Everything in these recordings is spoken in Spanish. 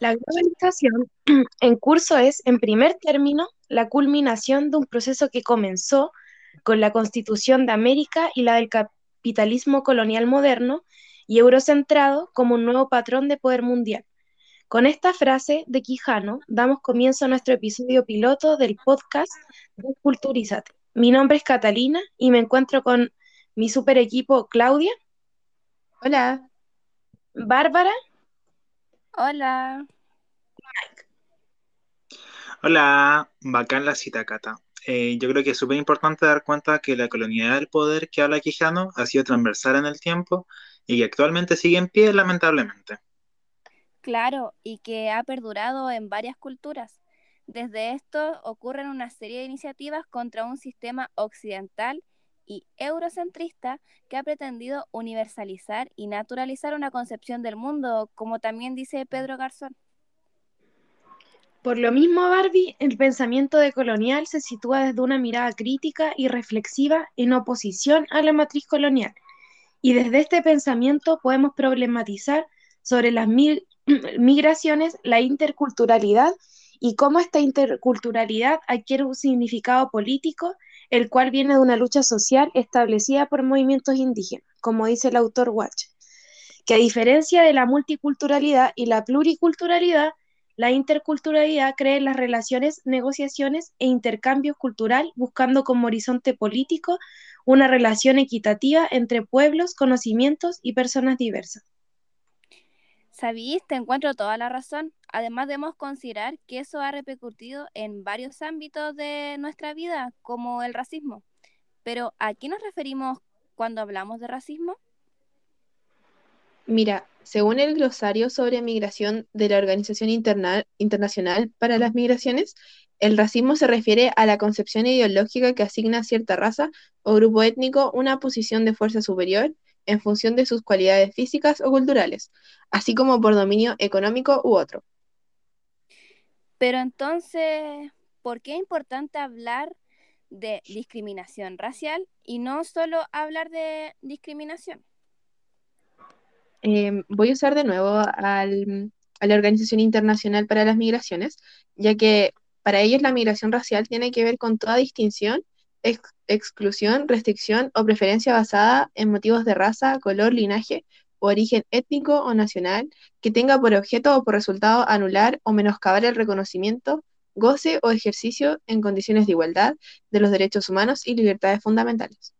La globalización en curso es, en primer término, la culminación de un proceso que comenzó con la Constitución de América y la del capitalismo colonial moderno y eurocentrado como un nuevo patrón de poder mundial. Con esta frase de Quijano damos comienzo a nuestro episodio piloto del podcast Desculturízate. Mi nombre es Catalina y me encuentro con mi super equipo Claudia. Hola. Bárbara. Hola. Hola, bacán la cita, Cata. Eh, yo creo que es súper importante dar cuenta que la colonialidad del poder que habla Quijano ha sido transversal en el tiempo y que actualmente sigue en pie, lamentablemente. Claro, y que ha perdurado en varias culturas. Desde esto ocurren una serie de iniciativas contra un sistema occidental y eurocentrista que ha pretendido universalizar y naturalizar una concepción del mundo, como también dice Pedro Garzón. Por lo mismo, Barbie, el pensamiento de colonial se sitúa desde una mirada crítica y reflexiva en oposición a la matriz colonial. Y desde este pensamiento podemos problematizar sobre las migraciones, la interculturalidad y cómo esta interculturalidad adquiere un significado político, el cual viene de una lucha social establecida por movimientos indígenas, como dice el autor Watch, que a diferencia de la multiculturalidad y la pluriculturalidad, la interculturalidad crea las relaciones, negociaciones e intercambio cultural buscando como horizonte político una relación equitativa entre pueblos, conocimientos y personas diversas. Sabís, te encuentro toda la razón. Además debemos considerar que eso ha repercutido en varios ámbitos de nuestra vida, como el racismo. Pero ¿a qué nos referimos cuando hablamos de racismo? Mira, según el glosario sobre migración de la Organización Internacional para las Migraciones, el racismo se refiere a la concepción ideológica que asigna a cierta raza o grupo étnico una posición de fuerza superior en función de sus cualidades físicas o culturales, así como por dominio económico u otro. Pero entonces, ¿por qué es importante hablar de discriminación racial y no solo hablar de discriminación? Em, voy a usar de nuevo a la Organización Internacional para las Migraciones, ya que para ellos la migración racial tiene que ver con toda distinción, exclusión, restricción o preferencia basada en motivos de raza, color, linaje o origen étnico o nacional que tenga por objeto o por resultado anular o menoscabar el reconocimiento, goce o ejercicio en condiciones de igualdad de los derechos humanos y libertades fundamentales.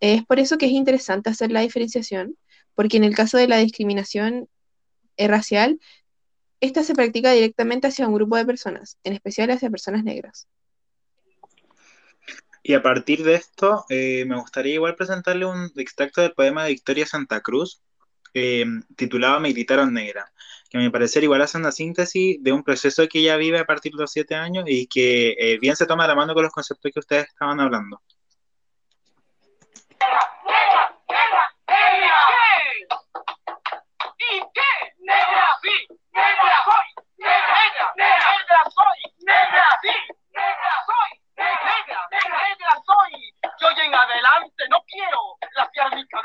Es por eso que es interesante hacer la diferenciación porque en el caso de la discriminación eh, racial, esta se practica directamente hacia un grupo de personas, en especial hacia personas negras. Y a partir de esto, eh, me gustaría igual presentarle un extracto del poema de Victoria Santa Cruz, eh, titulado Me gritaron negra, que a mi parecer igual hace una síntesis de un proceso que ella vive a partir de los siete años y que bien se toma la mano con los conceptos que ustedes estaban hablando.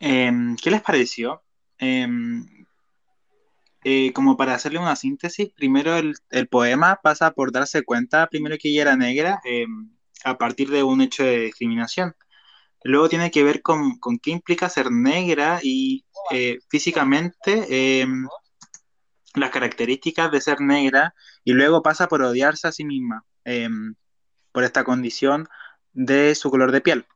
les pareció? Em, eh, como para hacerle una síntesis, primero el, poema pasa por darse cuenta, primero que ella era negra, em, a partir de un hecho de discriminación. Luego tiene que ver con, qué implica ser negra y eh, físicamente em, las características de ser negra y luego pasa por odiarse a sí misma por esta condición de su color de piel.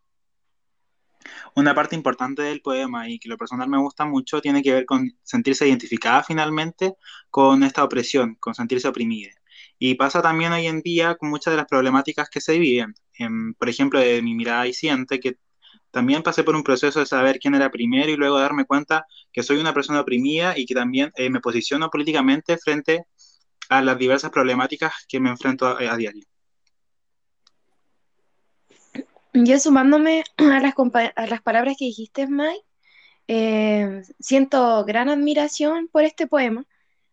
Una parte importante del poema y que lo personal me gusta mucho tiene que ver con sentirse identificada finalmente con esta opresión, con sentirse oprimida. Y pasa también hoy en día con muchas de las problemáticas que se viven. por ejemplo, de mi mirada y siente que también pasé por un proceso de saber quién era primero y luego darme cuenta que soy una persona oprimida y que también eh, me posiciono políticamente frente a las diversas problemáticas que me enfrento a, diario. Yo sumándome a las, palabras que dijiste, Mike, eh, siento gran admiración por este poema.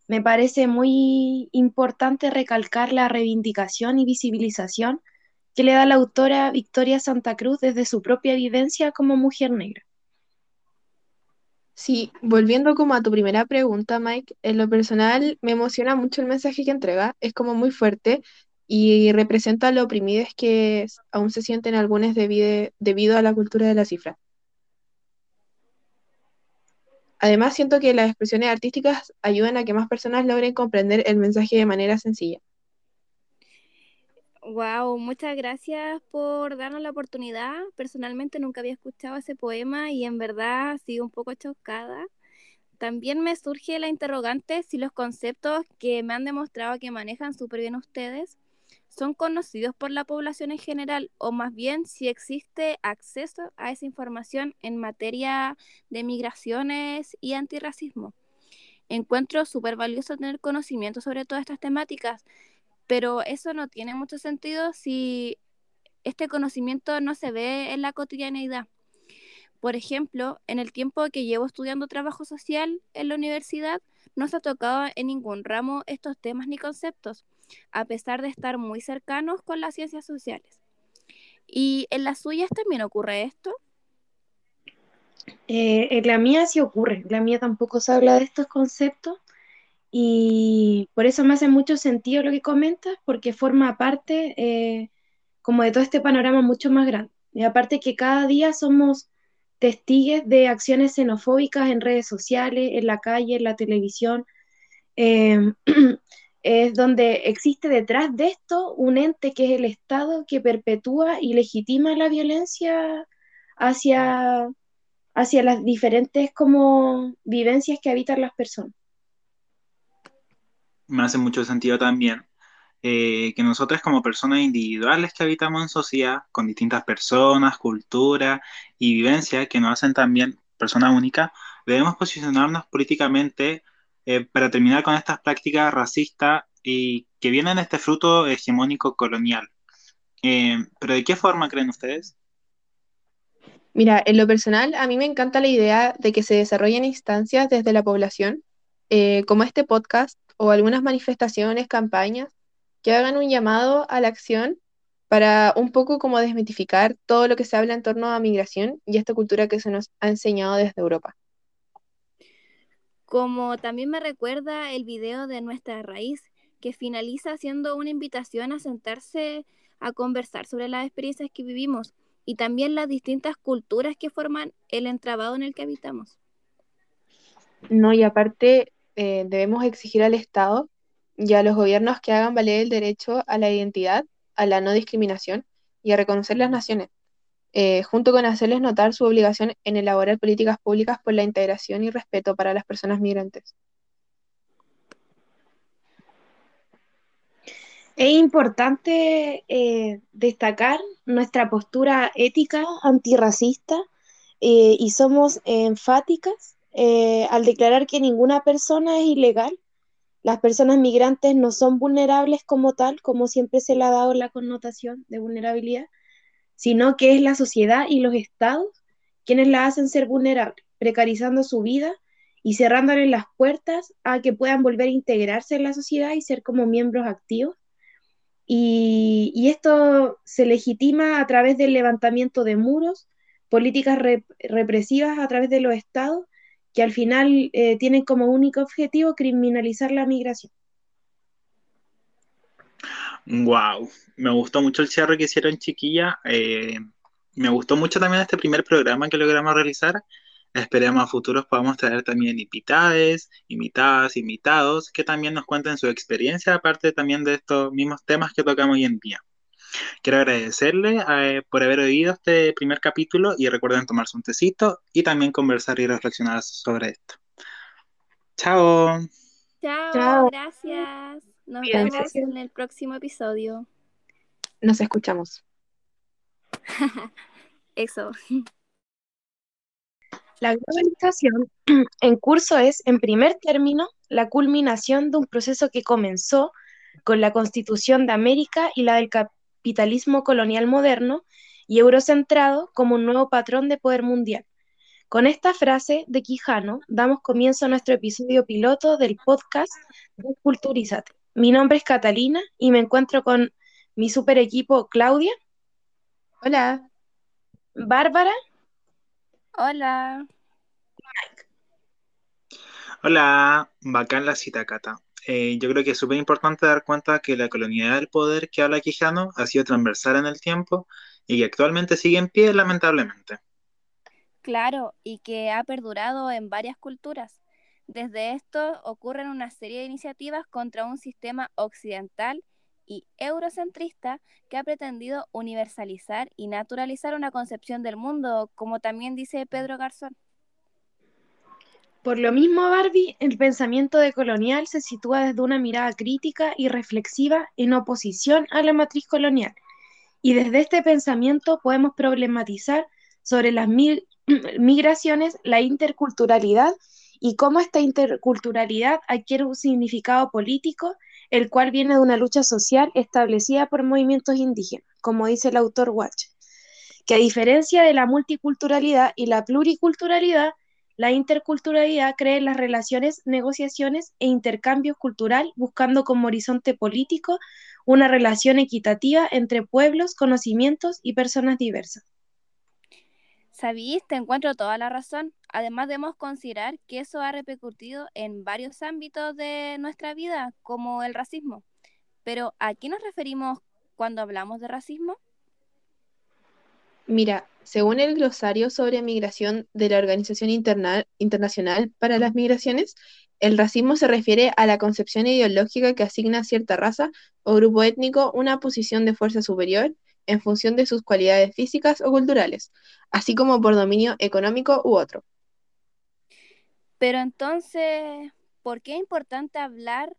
Me parece muy importante recalcar la reivindicación y visibilización que le da la autora Victoria Santa Cruz desde su propia vivencia como mujer negra. Sí, volviendo como a tu primera pregunta, Mike, en lo personal me emociona mucho el mensaje que entrega, es como muy fuerte y representa lo oprimidas que aún se sienten algunos debido a la cultura de la cifra. Además, siento que las expresiones artísticas ayudan a que más personas logren comprender el mensaje de manera sencilla. Wow, muchas gracias por darnos la oportunidad. Personalmente nunca había escuchado ese poema y en verdad sigo un poco chocada. También me surge la interrogante si los conceptos que me han demostrado que manejan súper bien ustedes son conocidos por la población en general o más bien si existe acceso a esa información en materia de migraciones y antirracismo. Encuentro súper valioso tener conocimiento sobre todas estas temáticas pero eso no tiene mucho sentido si este conocimiento no se ve en la cotidianeidad. Por ejemplo, en el tiempo que llevo estudiando trabajo social en la universidad, no se ha tocado en ningún ramo estos temas ni conceptos, a pesar de estar muy cercanos con las ciencias sociales. ¿Y en las suyas también ocurre esto? Eh, en la mía sí ocurre, en la mía tampoco se habla de estos conceptos, y por eso me hace mucho sentido lo que comentas, porque forma parte eh, como de todo este panorama mucho más grande. Y aparte que cada día somos testigos de acciones xenofóbicas en redes sociales, en la calle, en la televisión, em, es donde existe detrás de esto un ente que es el Estado que perpetúa y legitima la violencia hacia, hacia las diferentes como vivencias que habitan las personas. Me hace mucho sentido también eh, que nosotros como personas individuales que habitamos en sociedad, con distintas personas, culturas y vivencias que nos hacen también personas únicas, debemos posicionarnos políticamente eh, para terminar con estas prácticas racistas y que vienen de este fruto hegemónico colonial. Eh, ¿Pero de qué forma creen ustedes? Mira, en lo personal, a mí me encanta la idea de que se desarrollen instancias desde la población, como este podcast, o algunas manifestaciones, campañas que hagan un llamado a la acción para un poco como desmitificar todo lo que se habla en torno a migración y esta cultura que se nos ha enseñado desde Europa. Como también me recuerda el video de Nuestra Raíz, que finaliza haciendo una invitación a sentarse a conversar sobre las experiencias que vivimos y también las distintas culturas que forman el entrabado en el que habitamos. No, y aparte eh, debemos exigir al Estado y a los gobiernos que hagan valer el derecho a la identidad, a la no discriminación y a reconocer las naciones, eh, junto con hacerles notar su obligación en elaborar políticas públicas por la integración y respeto para las personas migrantes. Es importante eh, destacar nuestra postura ética antirracista y somos enfáticas eh, al declarar que ninguna persona es ilegal, las personas migrantes no son vulnerables como tal, como siempre se le ha dado la connotación de vulnerabilidad, sino que es la sociedad y los estados quienes la hacen ser vulnerable, precarizando su vida y cerrándole las puertas a que puedan volver a integrarse en la sociedad y ser como miembros activos. Y, esto se legitima a través del levantamiento de muros, políticas represivas a través de los estados que al final eh, tienen como único objetivo criminalizar la migración. Wow, me gustó mucho el cierre que hicieron chiquilla. Eh, me gustó mucho también este primer programa que logramos realizar. Esperemos a futuros podamos traer también invitadas, invitadas, invitados, que también nos cuenten su experiencia, aparte también de estos mismos temas que tocamos hoy en día. quiero agradecerle eh, por haber oído este primer capítulo y recuerden tomarse un tecito y también conversar y reflexionar sobre esto. Chao. Chao, gracias. Nos vemos en el próximo episodio. Nos escuchamos. Eso. La globalización en curso es, en primer término, la culminación de un proceso que comenzó con la Constitución de América y la del capitalismo colonial moderno y eurocentrado como un nuevo patrón de poder mundial. Con esta frase de Quijano damos comienzo a nuestro episodio piloto del podcast Desculturízate. Mi nombre es Catalina y me encuentro con mi super equipo Claudia. Hola. Bárbara. Hola. Hola, bacán la cita, Cata. Eh, yo creo que es súper importante dar cuenta que la colonialidad del poder que habla Quijano ha sido transversal en el tiempo y que actualmente sigue en pie, lamentablemente. Claro, y que ha perdurado en varias culturas. Desde esto ocurren una serie de iniciativas contra un sistema occidental y eurocentrista que ha pretendido universalizar y naturalizar una concepción del mundo, como también dice Pedro Garzón. Por lo mismo, Barbie, el pensamiento decolonial se sitúa desde una mirada crítica y reflexiva en oposición a la matriz colonial. Y desde este pensamiento podemos problematizar sobre las migraciones, la interculturalidad y cómo esta interculturalidad adquiere un significado político el cual viene de una lucha social establecida por movimientos indígenas, como dice el autor Watch, que a diferencia de la multiculturalidad y la pluriculturalidad, la interculturalidad cree las relaciones, negociaciones e intercambios cultural buscando como horizonte político una relación equitativa entre pueblos, conocimientos y personas diversas. Sabís, te encuentro toda la razón. Además debemos considerar que eso ha repercutido en varios ámbitos de nuestra vida, como el racismo. Pero ¿a qué nos referimos cuando hablamos de racismo? Mira, según el glosario sobre migración de la Organización Internacional para las Migraciones, el racismo se refiere a la concepción ideológica que asigna a cierta raza o grupo étnico una posición de fuerza superior en función de sus cualidades físicas o culturales, así como por dominio económico u otro. Pero entonces, ¿por qué es importante hablar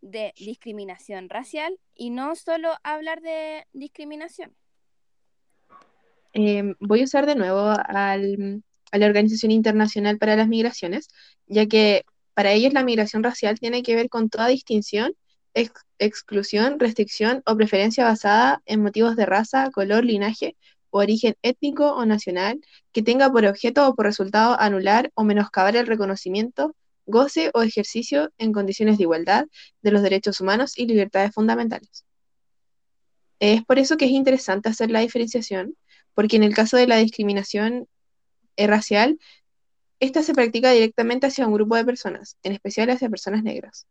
de discriminación racial y no solo hablar de discriminación? Em, voy a usar de nuevo a la Organización Internacional para las Migraciones, ya que para ellos la migración racial tiene que ver con toda distinción exclusión, restricción o preferencia basada en motivos de raza, color, linaje o origen étnico o nacional que tenga por objeto o por resultado anular o menoscabar el reconocimiento, goce o ejercicio en condiciones de igualdad de los derechos humanos y libertades fundamentales. Es por eso que es interesante hacer la diferenciación, porque en el caso de la discriminación racial, esta se practica directamente hacia un grupo de personas, en especial hacia personas negras.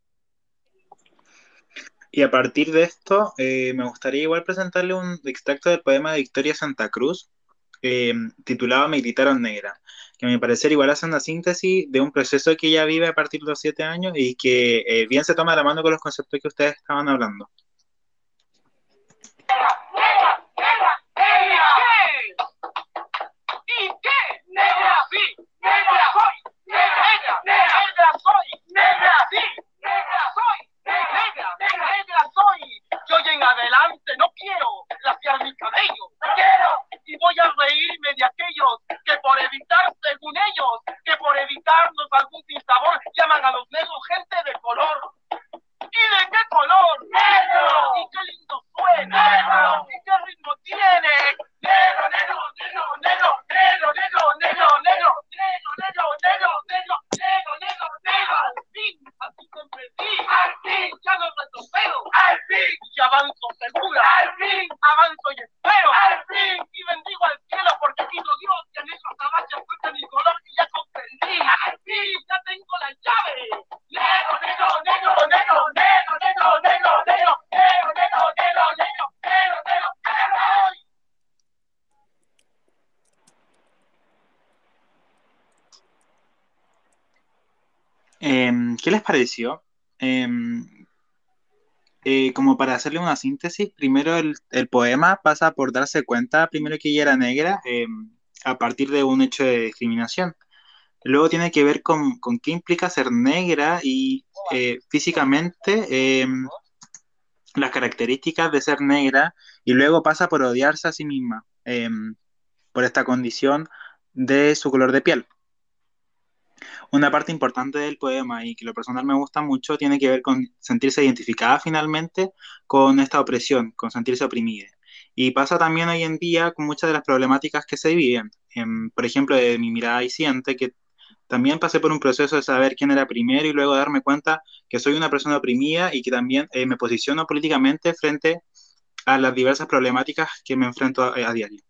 Y a partir de esto, eh, me gustaría igual presentarle un extracto del poema de Victoria Santa Cruz, eh, titulado Me gritaron negra, que a mi parecer igual hace una síntesis de un proceso que ella vive a partir de los siete años y que eh, bien se toma la mano con los conceptos que ustedes estaban hablando. Adelante, no quiero laciar mi cabello, no quiero, y voy a reírme de aquellos que por evitar, según ellos, que por evitarnos algún sinsabor, llaman a los negros gente de color. ¿Y de qué color? ¡Negro! Em, ¿Qué les pareció? Em, eh, como para hacerle una síntesis, primero el, poema pasa por darse cuenta, primero que ella era negra, eh, a partir de un hecho de discriminación. Luego tiene que ver con, con qué implica ser negra y eh, físicamente las características de ser negra y luego pasa por odiarse a sí misma por esta condición de su color de piel. Una parte importante del poema y que lo personal me gusta mucho tiene que ver con sentirse identificada finalmente con esta opresión, con sentirse oprimida. Y pasa también hoy en día con muchas de las problemáticas que se viven. por ejemplo, de mi mirada y siente que también pasé por un proceso de saber quién era primero y luego darme cuenta que soy una persona oprimida y que también eh, me posiciono políticamente frente a las diversas problemáticas que me enfrento a diario.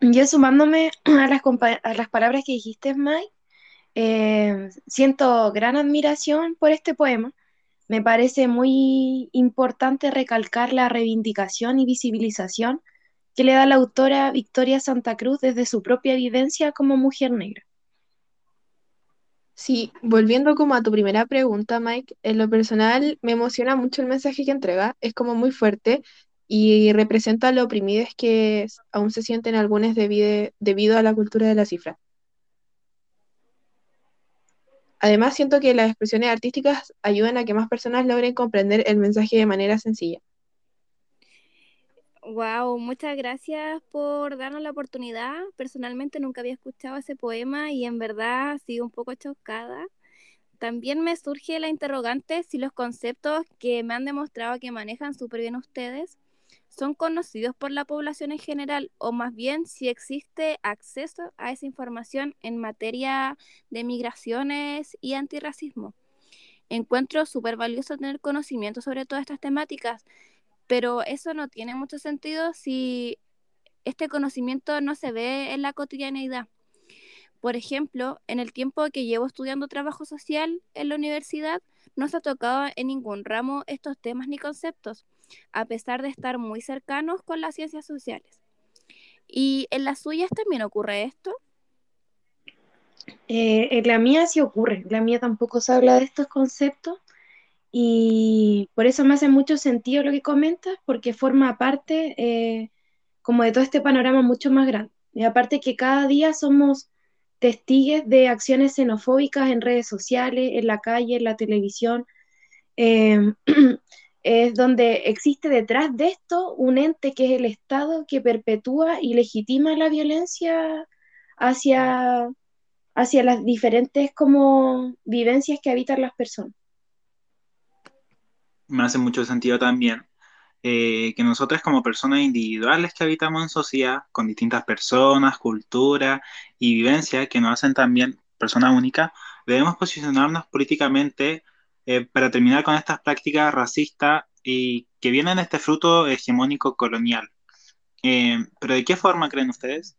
Yo sumándome a las, palabras que dijiste, Mike, eh, siento gran admiración por este poema. Me parece muy importante recalcar la reivindicación y visibilización que le da la autora Victoria Santa Cruz desde su propia vivencia como mujer negra. Sí, volviendo como a tu primera pregunta, Mike, en lo personal me emociona mucho el mensaje que entrega, es como muy fuerte y representa lo oprimidas que aún se sienten algunos debido, a la cultura de la cifra. Además, siento que las expresiones artísticas ayudan a que más personas logren comprender el mensaje de manera sencilla. Wow, muchas gracias por darnos la oportunidad. Personalmente nunca había escuchado ese poema y en verdad sigo un poco chocada. También me surge la interrogante si los conceptos que me han demostrado que manejan súper bien ustedes son conocidos por la población en general o más bien si existe acceso a esa información en materia de migraciones y antirracismo. Encuentro súper valioso tener conocimiento sobre todas estas temáticas, pero eso no tiene mucho sentido si este conocimiento no se ve en la cotidianeidad. Por ejemplo, en el tiempo que llevo estudiando trabajo social en la universidad, no se ha tocado en ningún ramo estos temas ni conceptos a pesar de estar muy cercanos con las ciencias sociales. ¿Y en las suyas también ocurre esto? Eh, en la mía sí ocurre, en la mía tampoco se habla de estos conceptos y por eso me hace mucho sentido lo que comentas, porque forma parte eh, como de todo este panorama mucho más grande. Y aparte que cada día somos testigos de acciones xenofóbicas en redes sociales, en la calle, en la televisión. Eh, es donde existe detrás de esto un ente que es el Estado que perpetúa y legitima la violencia hacia, hacia las diferentes como vivencias que habitan las personas. Me hace mucho sentido también eh, que nosotros como personas individuales que habitamos en sociedad, con distintas personas, culturas y vivencias que nos hacen también personas únicas, debemos posicionarnos políticamente eh, para terminar con estas prácticas racistas y que vienen de este fruto hegemónico colonial. Eh, pero ¿de qué forma creen ustedes?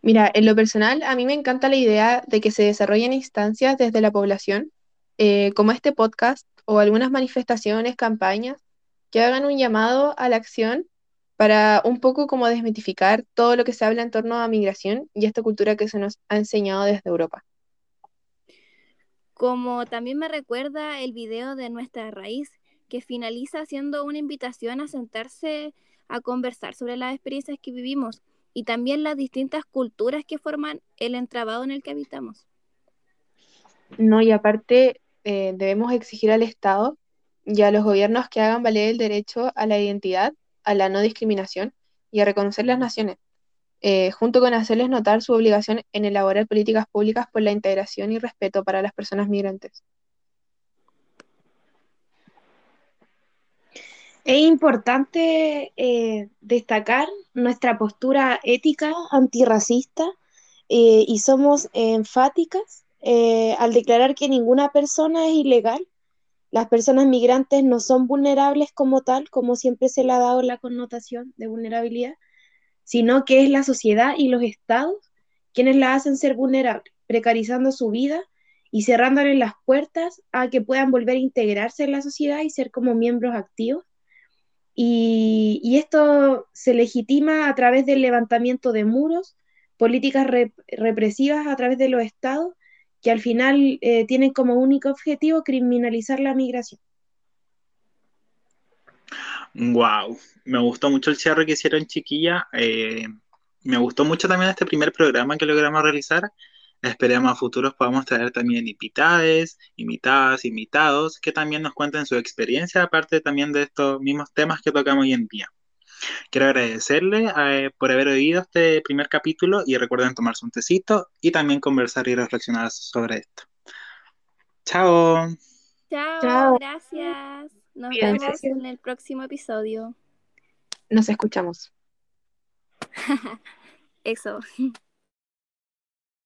Mira, en lo personal, a mí me encanta la idea de que se desarrollen instancias desde la población, eh, como este podcast o algunas manifestaciones, campañas, que hagan un llamado a la acción para un poco como desmitificar todo lo que se habla en torno a migración y esta cultura que se nos ha enseñado desde Europa como también me recuerda el video de Nuestra Raíz, que finaliza siendo una invitación a sentarse a conversar sobre las experiencias que vivimos y también las distintas culturas que forman el entrabado en el que habitamos. No, y aparte eh, debemos exigir al Estado y a los gobiernos que hagan valer el derecho a la identidad, a la no discriminación y a reconocer las naciones, eh, junto con hacerles notar su obligación en elaborar políticas públicas por la integración y respeto para las personas migrantes. Es importante eh, destacar nuestra postura ética antirracista eh, y somos enfáticas al declarar que ninguna persona es ilegal. Las personas migrantes no son vulnerables como tal, como siempre se le ha dado la connotación de vulnerabilidad, sino que es la sociedad y los estados quienes la hacen ser vulnerable, precarizando su vida y cerrándole las puertas a que puedan volver a integrarse en la sociedad y ser como miembros activos. Y, esto se legitima a través del levantamiento de muros, políticas represivas a través de los estados que al final eh, tienen como único objetivo criminalizar la migración. Wow, me gustó mucho el cierre que hicieron chiquilla. eh, me gustó mucho también este primer programa que logramos realizar. Esperemos a futuros podamos traer también invitades, invitadas, invitados, que también nos cuenten su experiencia, aparte también de estos mismos temas que tocamos hoy en día. Quiero agradecerle eh, por haber oído este primer capítulo y recuerden tomarse un tecito y también conversar y reflexionar sobre esto. Chao. Chao, Chao. gracias. Nos vemos en el próximo episodio. Nos escuchamos. Eso.